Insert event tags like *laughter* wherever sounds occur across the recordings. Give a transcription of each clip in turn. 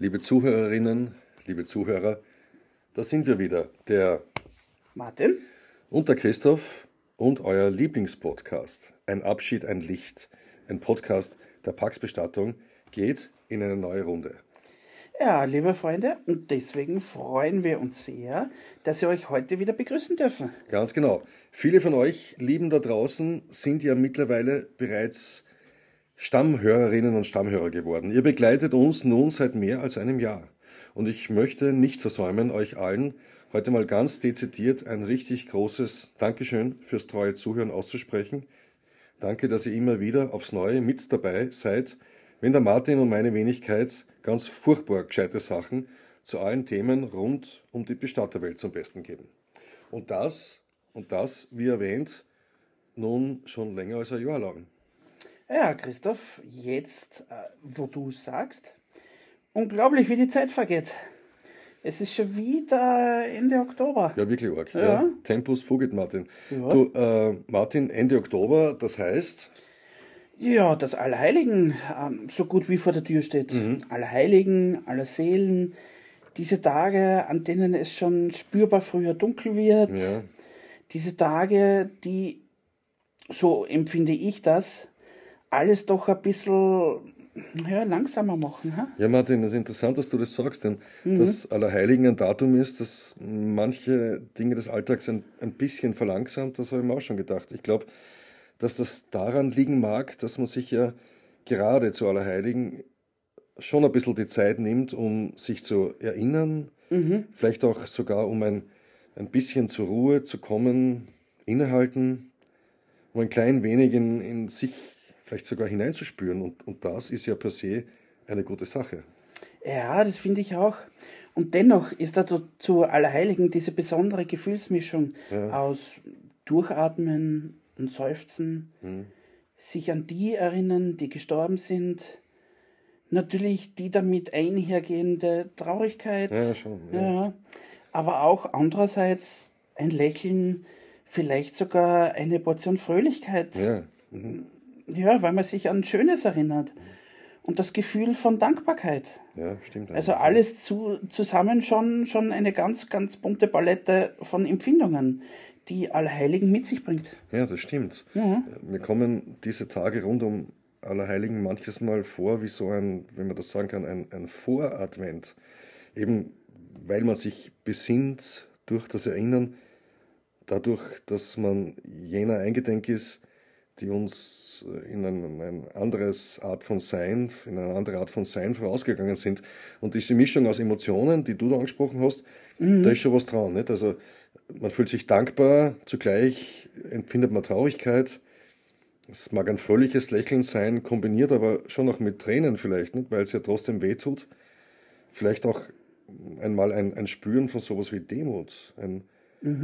Liebe Zuhörerinnen, liebe Zuhörer, da sind wir wieder, der Martin und der Christoph und euer Lieblingspodcast. Ein Abschied, ein Licht. Ein Podcast der Pax Bestattung geht in eine neue Runde. Ja, liebe Freunde, und deswegen freuen wir uns sehr, dass wir euch heute wieder begrüßen dürfen. Ganz genau. Viele von euch, Lieben da draußen, sind ja mittlerweile bereits Stammhörerinnen und Stammhörer geworden. Ihr begleitet uns nun seit mehr als einem Jahr. Und ich möchte nicht versäumen, euch allen heute mal ganz dezidiert ein richtig großes Dankeschön fürs treue Zuhören auszusprechen. Danke, dass ihr immer wieder aufs Neue mit dabei seid, wenn der Martin und meine Wenigkeit ganz furchtbar gescheite Sachen zu allen Themen rund um die Bestatterwelt zum Besten geben. Und das, und das, wie erwähnt, nun schon länger als ein Jahr lang. Ja, Christoph, jetzt, äh, wo du sagst, unglaublich, wie die Zeit vergeht. Es ist schon wieder Ende Oktober. Ja, wirklich arg. Ja. Ja. Tempus fugit, Martin. Ja. Du, äh, Martin, Ende Oktober, das heißt, Ja, das Allerheiligen ähm, so gut wie vor der Tür steht. Mhm. Allerheiligen, Allerseelen, diese Tage, an denen es schon spürbar früher dunkel wird. Diese Tage, die, so empfinde ich das, alles doch ein bisschen ja, langsamer machen. Ha? ja, Martin, es ist interessant, dass du das sagst, denn das Allerheiligen ein Datum ist, das manche Dinge des Alltags ein, ein bisschen verlangsamt, das habe ich mir auch schon gedacht. Ich glaube, dass das daran liegen mag, dass man sich ja gerade zu Allerheiligen schon ein bisschen die Zeit nimmt, um sich zu erinnern, vielleicht auch sogar um ein, ein bisschen zur Ruhe zu kommen, innehalten, um ein klein wenig in, in sich vielleicht sogar hineinzuspüren. Und, und das ist ja per se eine gute Sache. Ja, das finde ich auch. Und dennoch ist da zu- Allerheiligen diese besondere Gefühlsmischung aus Durchatmen und Seufzen, sich an die erinnern, die gestorben sind, natürlich die damit einhergehende Traurigkeit, Ja, schon. Ja. ja, aber auch andererseits ein Lächeln, vielleicht sogar eine Portion Fröhlichkeit, Ja. Ja, weil man sich an Schönes erinnert und das Gefühl von Dankbarkeit. ja, stimmt. Also alles zu, zusammen schon, schon eine ganz, ganz bunte Palette von Empfindungen, die Allerheiligen mit sich bringt. Ja, das stimmt. Ja. Mir kommen diese Tage rund um Allerheiligen manches Mal vor, wie so ein, wenn man das sagen kann, ein, ein Voradvent. Eben weil man sich besinnt durch das Erinnern, dadurch, dass man jener eingedenk ist, die uns in ein, ein anderes Art von Sein, in eine andere Art von Sein vorausgegangen sind. Und diese Mischung aus Emotionen, die du da angesprochen hast, da ist schon was dran. Nicht? Also man fühlt sich dankbar, zugleich empfindet man Traurigkeit. Es mag ein fröhliches Lächeln sein, kombiniert aber schon auch mit Tränen vielleicht, nicht? weil es ja trotzdem wehtut. Vielleicht auch einmal ein, ein Spüren von sowas wie Demut, ein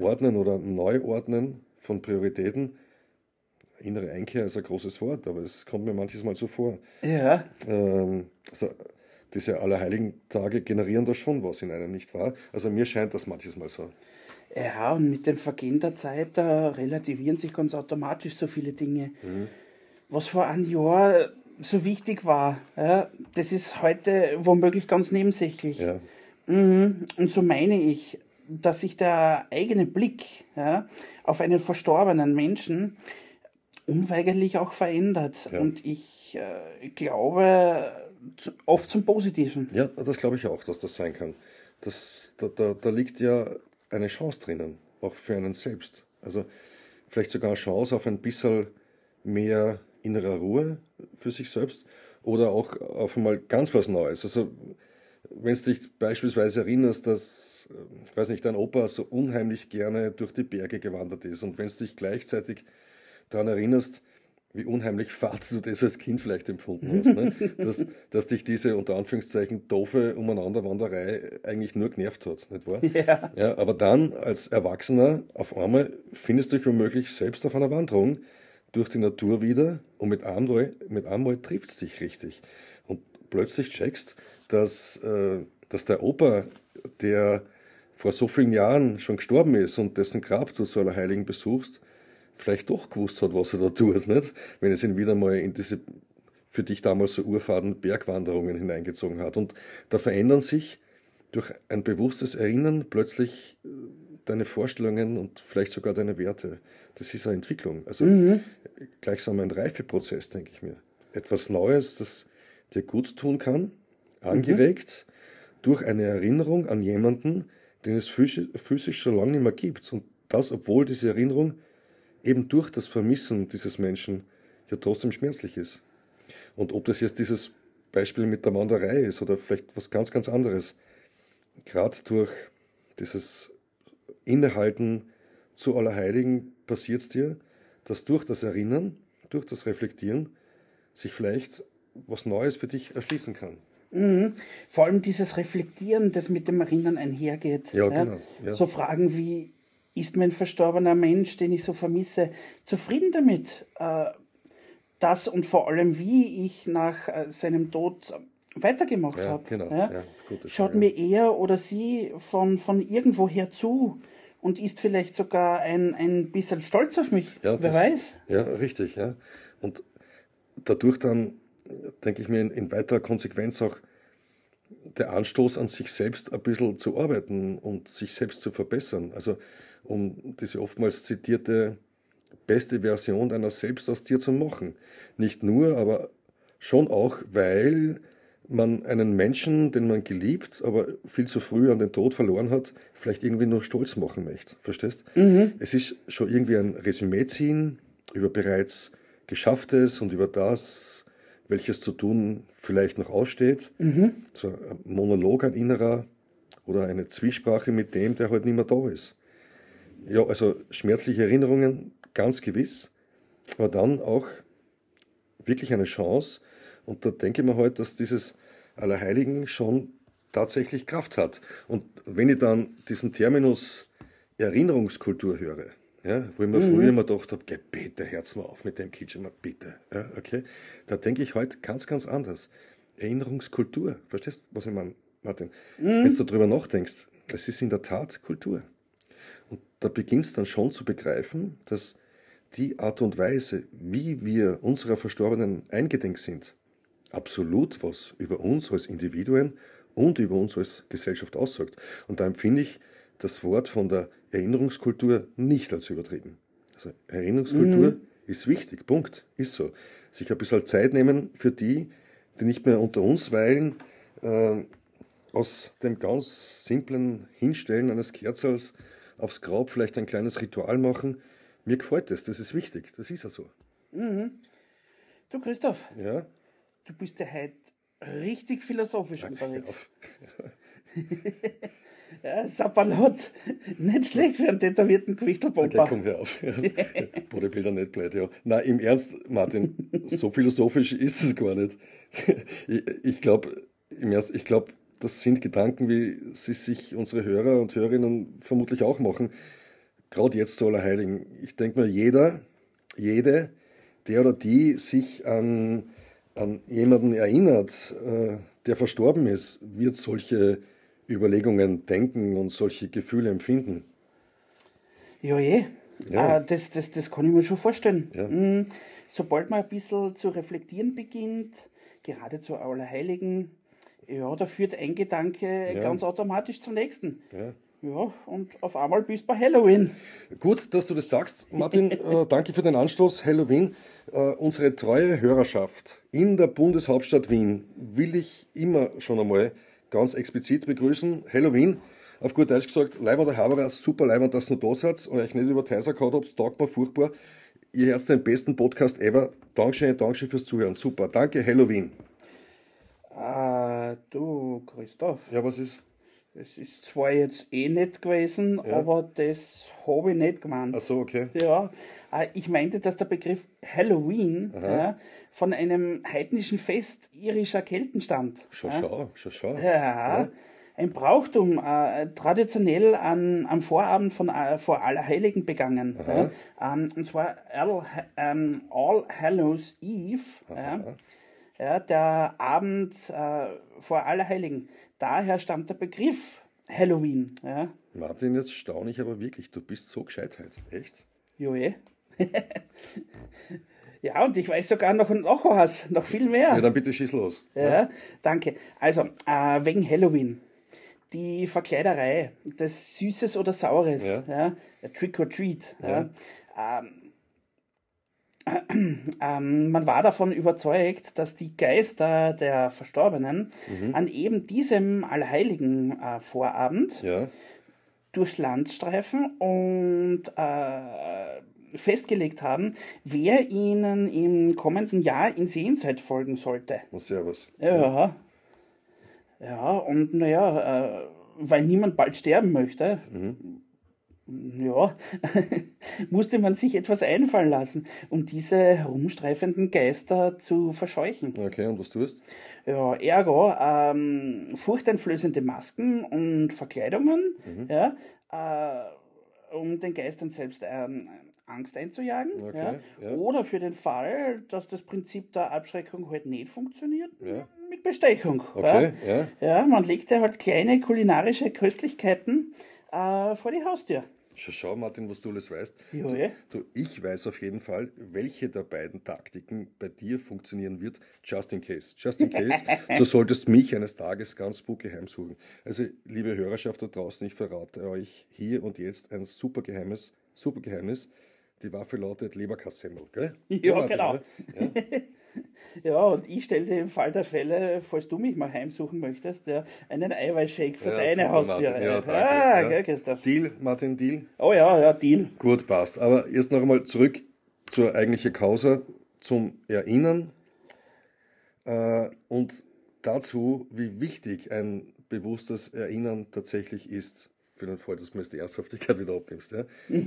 Ordnen oder Neuordnen von Prioritäten. Innere Einkehr ist ein großes Wort, aber es kommt mir manches Mal so vor. Ja, Ähm, also diese Allerheiligen Tage generieren da schon was in einem, nicht wahr? Also mir scheint das manches Mal so. ja, und mit dem Vergehen der Zeit da relativieren sich ganz automatisch so viele Dinge. Was vor einem Jahr so wichtig war, ja, das ist heute womöglich ganz nebensächlich. Ja, Mhm. Und so meine ich, dass sich der eigene Blick ja, auf einen verstorbenen Menschen unweigerlich auch verändert. Ja. Und ich äh, glaube oft zum Positiven. ja das glaube ich auch, dass das sein kann. Das, da, da, da liegt ja eine Chance drinnen, auch für einen selbst. Also vielleicht sogar eine Chance auf ein bisschen mehr innerer Ruhe für sich selbst oder auch auf einmal ganz was Neues. Also wenn du dich beispielsweise erinnerst, dass, äh, ich weiß nicht, dein Opa so unheimlich gerne durch die Berge gewandert ist und wenn du dich gleichzeitig daran erinnerst, wie unheimlich fad du das als Kind vielleicht empfunden hast, ne? *laughs* dass, dass dich diese unter Anführungszeichen doofe Umeinanderwanderei eigentlich nur genervt hat, nicht wahr? Ja. Ja, aber dann als Erwachsener auf einmal findest du dich womöglich selbst auf einer Wanderung durch die Natur wieder und mit einmal, mit einmal trifft es dich richtig. Und plötzlich checkst, dass, äh, dass der Opa, der vor so vielen Jahren schon gestorben ist und dessen Grab du zu Allerheiligen besuchst, vielleicht doch gewusst hat, was er da tut, *laughs* nicht? Wenn es ihn wieder mal in diese für dich damals so Urfaden Bergwanderungen hineingezogen hat. Und da verändern sich durch ein bewusstes Erinnern plötzlich äh, deine Vorstellungen und vielleicht sogar deine Werte. Das ist eine Entwicklung. Also mhm. gleichsam ein Reifeprozess, denke ich mir. Etwas Neues, das dir gut tun kann, angeregt mhm. durch eine Erinnerung an jemanden, den es physisch, physisch schon lange nicht mehr gibt. Und das, obwohl diese Erinnerung eben durch das Vermissen dieses Menschen ja trotzdem schmerzlich ist. Und ob das jetzt dieses Beispiel mit der Wanderei ist oder vielleicht was ganz, ganz anderes, gerade durch dieses Innehalten zu Allerheiligen passiert es dir, dass durch das Erinnern, durch das Reflektieren sich vielleicht was Neues für dich erschließen kann. Mhm. Vor allem dieses Reflektieren, das mit dem Erinnern einhergeht. Ja, ja? Genau, ja. So Fragen wie, ist mein verstorbener Mensch, den ich so vermisse, zufrieden damit, äh, dass und vor allem wie ich nach äh, seinem Tod weitergemacht ja, habe. Genau, ja? Schaut mir er oder sie von, von irgendwoher zu und ist vielleicht sogar ein, ein bisschen stolz auf mich. Ja, Wer das, weiß? Ja, richtig. Ja. Und dadurch dann, denke ich mir, in, in weiterer Konsequenz auch der Anstoß an sich selbst ein bisschen zu arbeiten und sich selbst zu verbessern. Also um diese oftmals zitierte beste Version deiner selbst aus dir zu machen. Nicht nur, aber schon auch, weil man einen Menschen, den man geliebt, aber viel zu früh an den Tod verloren hat, vielleicht irgendwie nur stolz machen möchte. Verstehst? Mhm. Es ist schon irgendwie ein Resümee ziehen über bereits Geschafftes und über das, welches zu tun vielleicht noch aussteht. Mhm. So ein Monolog, ein innerer oder eine Zwiesprache mit dem, der halt nicht mehr da ist. Ja, also schmerzliche Erinnerungen, ganz gewiss, aber dann auch wirklich eine Chance. Und da denke ich mir halt, dass dieses Allerheiligen schon tatsächlich Kraft hat. Und wenn ich dann diesen Terminus Erinnerungskultur höre, ja, wo ich mir mhm. früher immer gedacht habe, geh bitte, herz mal auf mit dem Kitchen, mal bitte. Ja, okay? Da denke ich heute ganz, ganz anders. Erinnerungskultur, verstehst du, was ich meine, Martin? Mhm. Wenn du darüber nachdenkst, das ist in der Tat Kultur. Und da beginnst dann schon zu begreifen, dass die Art und Weise, wie wir unserer Verstorbenen eingedenk sind, absolut was über uns als Individuen und über uns als Gesellschaft aussagt. Und da empfinde ich das Wort von der Erinnerungskultur nicht als übertrieben. Also Erinnerungskultur mhm. ist wichtig, Punkt, ist so. Sich ein bisschen Zeit nehmen für die, die nicht mehr unter uns weilen, äh, aus dem ganz simplen Hinstellen eines Kerzels aufs Grab vielleicht ein kleines Ritual machen. Mir gefällt das, das ist wichtig, das ist ja so. Mhm. Du Christoph, ja? du bist ja heute richtig philosophisch Ach, unterwegs. *laughs* ja, Sapperlot, nicht schlecht für einen tätowierten Gewichtelbomber. Okay, komm hör auf. *laughs* Bodybuilder nicht blöd, ja. Nein, im Ernst, Martin, so philosophisch ist es gar nicht. ich, ich glaube, im Ernst, ich glaube, das sind Gedanken, wie sie sich unsere Hörer und Hörerinnen vermutlich auch machen. Gerade jetzt zu Allerheiligen. Ich denke mal, jeder, jede, der oder die sich an, an jemanden erinnert, äh, der verstorben ist, wird solche Überlegungen denken und solche Gefühle empfinden. Ja, je. Ja. Äh, das, das, das kann ich mir schon vorstellen. Ja. Mhm. Sobald man ein bisschen zu reflektieren beginnt, gerade zu Allerheiligen, ja, da führt ein Gedanke ja. ganz automatisch zum nächsten. Ja. Ja, und auf einmal bist du bei Halloween. Gut, dass du das sagst, Martin. *laughs* äh, danke für den Anstoß. Halloween. Äh, unsere treue Hörerschaft in der Bundeshauptstadt Wien will ich immer schon einmal ganz explizit begrüßen. Halloween. Auf gut Deutsch gesagt, Leibwand der Haberer, super Leibwand, dass du da seid und euch nicht über Teiser gehabt habt, taugt furchtbar. Ihr hört den besten Podcast ever. Dankeschön, Dankeschön fürs Zuhören. Super. Danke, Halloween. Ah, du, Christoph. Ja, was ist? Das ist zwar jetzt eh nicht gewesen, ja. aber das habe ich nicht gemeint. Ach so, okay. Ja, äh, ich meinte, dass der Begriff Halloween ja, von einem heidnischen Fest irischer Kelten stammt. Schon ja. schau, schon schau. Ja, ja. ein Brauchtum, äh, traditionell an, am Vorabend von äh, vor Allerheiligen begangen. Ähm, und zwar All, ähm, All Hallows Eve. Ja, der Abend äh, vor Allerheiligen. Daher stammt der Begriff Halloween. Ja. Martin, jetzt staune ich aber wirklich, du bist so gescheit heute. Echt? Jo, eh. *laughs* Ja, und ich weiß sogar noch, noch was, noch viel mehr. Ja, dann bitte schieß los. Ja, ja. danke. Also, äh, wegen Halloween. Die Verkleiderei, das Süßes oder Saures, ja. ja Trick or Treat. Ja. Ähm, ähm, man war davon überzeugt, dass die Geister der Verstorbenen mhm. an eben diesem Allerheiligen äh, Vorabend ja. durchs Land streifen und äh, festgelegt haben, wer ihnen im kommenden Jahr in Sehenzeit folgen sollte. Oh, servus. Ja. Ja, und naja, äh, weil niemand bald sterben möchte, mhm ja, *laughs* musste man sich etwas einfallen lassen, um diese herumstreifenden Geister zu verscheuchen. Okay, und was tust Ja, ergo, ähm, furchteinflößende Masken und Verkleidungen, mhm. ja, äh, um den Geistern selbst ähm, Angst einzujagen. Okay, ja. ja. Oder für den Fall, dass das Prinzip der Abschreckung halt nicht funktioniert, ja. mit Bestechung. Okay, ja. Ja. man legt ja halt kleine kulinarische Köstlichkeiten äh, vor die Haustür. Schau, schau, Martin, was du alles weißt. Ja, du, ich weiß auf jeden Fall, welche der beiden Taktiken bei dir funktionieren wird, just in case. Just in case, *laughs* du solltest mich eines Tages ganz spooky heimsuchen. Also, liebe Hörerschaft da draußen, ich verrate euch hier und jetzt ein super geheimes, super Geheimnis. Die Waffe lautet Leberkassemmel, gell? Ja, Martin, genau. Ja? Ja, und ich stelle dir im Fall der Fälle, falls du mich mal heimsuchen möchtest, ja, einen Eiweißshake für ja, deine Haustüre. Ja, danke. Ah, ja. Gell, Christoph? Deal, Martin, Deal? Oh ja, ja, Deal. Gut, passt. Aber jetzt noch einmal zurück zur eigentlichen Causa, zum Erinnern äh, und dazu, wie wichtig ein bewusstes Erinnern tatsächlich ist für den Fall, dass du mir die Ernsthaftigkeit wieder abnimmst. Ja? *laughs*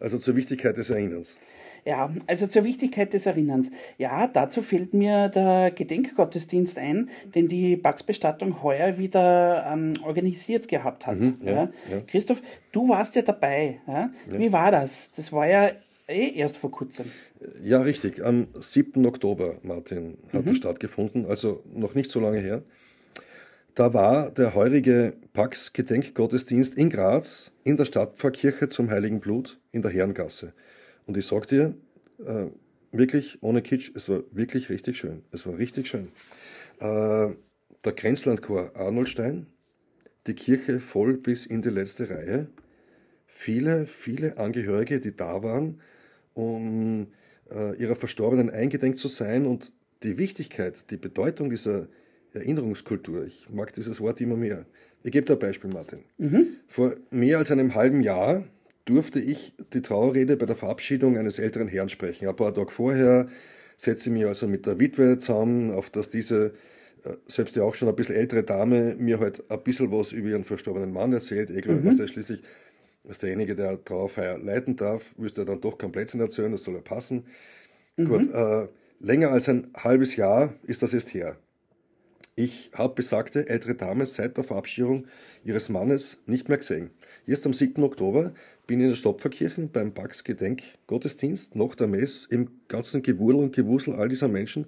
also zur Wichtigkeit des Erinnerns. Ja, also zur Wichtigkeit des Erinnerns. Ja, dazu fällt mir der Gedenkgottesdienst ein, den die Bugs-Bestattung heuer wieder ähm, organisiert gehabt hat. Mhm, ja, ja. Christoph, du warst ja dabei. Wie war das? Das war ja eh erst vor kurzem. Ja, richtig. Am 7. Oktober, Martin, hat mhm. das stattgefunden, also noch nicht so lange her. Da war der heurige Pax-Gedenkgottesdienst in Graz in der Stadtpfarrkirche zum Heiligen Blut in der Herrengasse. Und ich sag dir, äh, wirklich ohne Kitsch, es war wirklich richtig schön. Es war richtig schön. Äh, der Grenzlandchor Arnoldstein, die Kirche voll bis in die letzte Reihe. Viele, viele Angehörige, die da waren, um äh, ihrer Verstorbenen eingedenk zu sein und die Wichtigkeit, die Bedeutung dieser Erinnerungskultur, ich mag dieses Wort immer mehr. Ich gebe da ein Beispiel, Martin. Mhm. Vor mehr als einem halben Jahr durfte ich die Trauerrede bei der Verabschiedung eines älteren Herrn sprechen. Ein paar Tage vorher setze ich mich also mit der Witwe zusammen, auf dass diese, äh, selbst ja auch schon ein bisschen ältere Dame, mir halt ein bisschen was über ihren verstorbenen Mann erzählt. Ich glaube, mhm. was er schließlich, was derjenige, der Trauerfeier leiten darf, müsste er dann doch komplett erzählen, das soll ja passen. Mhm. Gut, äh, länger als ein halbes Jahr ist das jetzt her. Ich habe besagte ältere Dame seit der Verabschiedung ihres Mannes nicht mehr gesehen. Jetzt am 7. Oktober bin in der Stopferkirche beim Bax Gedenk Gottesdienst, nach der Mess, im ganzen Gewurl und Gewusel all dieser Menschen,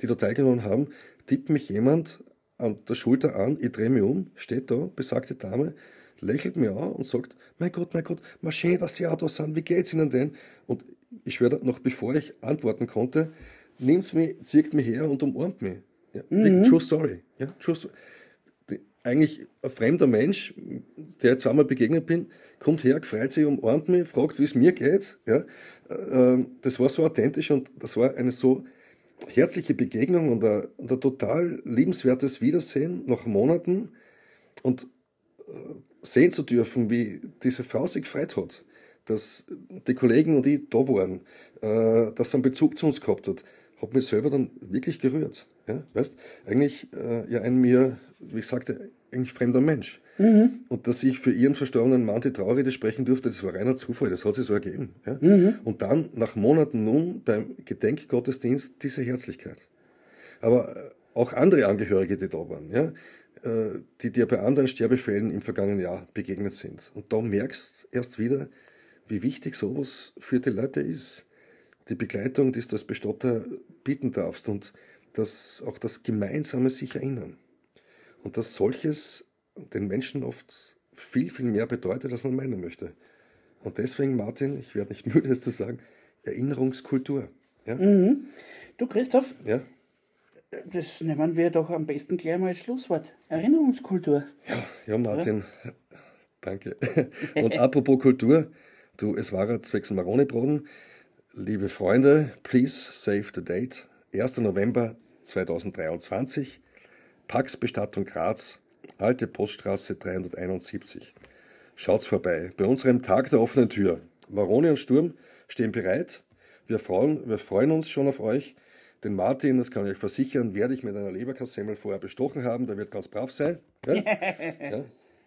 die da teilgenommen haben, tippt mich jemand an der Schulter an, ich drehe mich um, steht da, besagte Dame, lächelt mir an und sagt, mein Gott, mein Gott, mal schön, dass Sie auch da sind, wie geht's Ihnen denn? Und ich schwöre, noch bevor ich antworten konnte, nimmt's mich, zieht mich her und umarmt mich. Ja, mhm. True Story. Ja, true story. Eigentlich ein fremder Mensch, der jetzt einmal begegnet bin, kommt her, freut sich, umarmt mich, fragt, wie es mir geht. Ja, äh, das war so authentisch und das war eine so herzliche Begegnung und ein, und ein total liebenswertes Wiedersehen nach Monaten und äh, sehen zu dürfen, wie diese Frau sich gefreut hat, dass die Kollegen und ich da waren, äh, dass sie einen Bezug zu uns gehabt hat, hat mich selber dann wirklich gerührt. Ja, weißt, eigentlich äh, ja ein mir, wie ich sagte, eigentlich fremder Mensch. Mhm. Und dass ich für ihren verstorbenen Mann die Traurede sprechen durfte, das war reiner Zufall, das hat sich so ergeben. Ja? Mhm. Und dann nach Monaten nun beim Gedenkgottesdienst diese Herzlichkeit. Aber äh, auch andere Angehörige, die da waren, ja, äh, die dir bei anderen Sterbefällen im vergangenen Jahr begegnet sind. Und da merkst du erst wieder, wie wichtig sowas für die Leute ist. Die Begleitung, die du als Bestatter bieten darfst und das, auch das gemeinsame sich erinnern. Und dass solches den Menschen oft viel, viel mehr bedeutet, als man meinen möchte. Und deswegen, Martin, ich werde nicht *laughs* müde, es zu sagen, Erinnerungskultur. Ja? Mhm. Du, Christoph, Ja? das nehmen wir doch am besten gleich mal als Schlusswort. Erinnerungskultur. Ja, ja Martin, *laughs* danke. Und apropos Kultur, du, es war ein zwecks Maroni-Broden. Liebe Freunde, please save the date. 1. November 2023, Pax Bestattung Graz, Alte Poststraße 371. Schaut's vorbei. Bei unserem Tag der offenen Tür. Maroni und Sturm stehen bereit. Wir freuen, wir freuen uns schon auf euch. Den Martin, das kann ich euch versichern, werde ich mit einer Leberkassemmel vorher bestochen haben. Der wird ganz brav sein. Ja? *laughs* ja?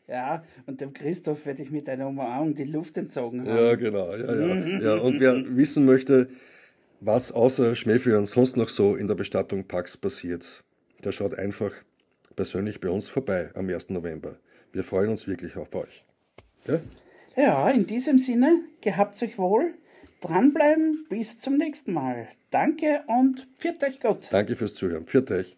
Ja, und dem Christoph werde ich mit einer Umarmung die Luft entzogen haben. Ja, genau. Ja, ja. *laughs* ja, und wer wissen möchte, was außer Schmähführern sonst noch so in der Bestattung Pax passiert, der schaut einfach persönlich bei uns vorbei am 1. November. Wir freuen uns wirklich auf euch. Ja? Ja, in diesem Sinne, gehabt euch wohl, dranbleiben, bis zum nächsten Mal. Danke und pfiat euch Gott. Danke fürs Zuhören. Pfiat euch.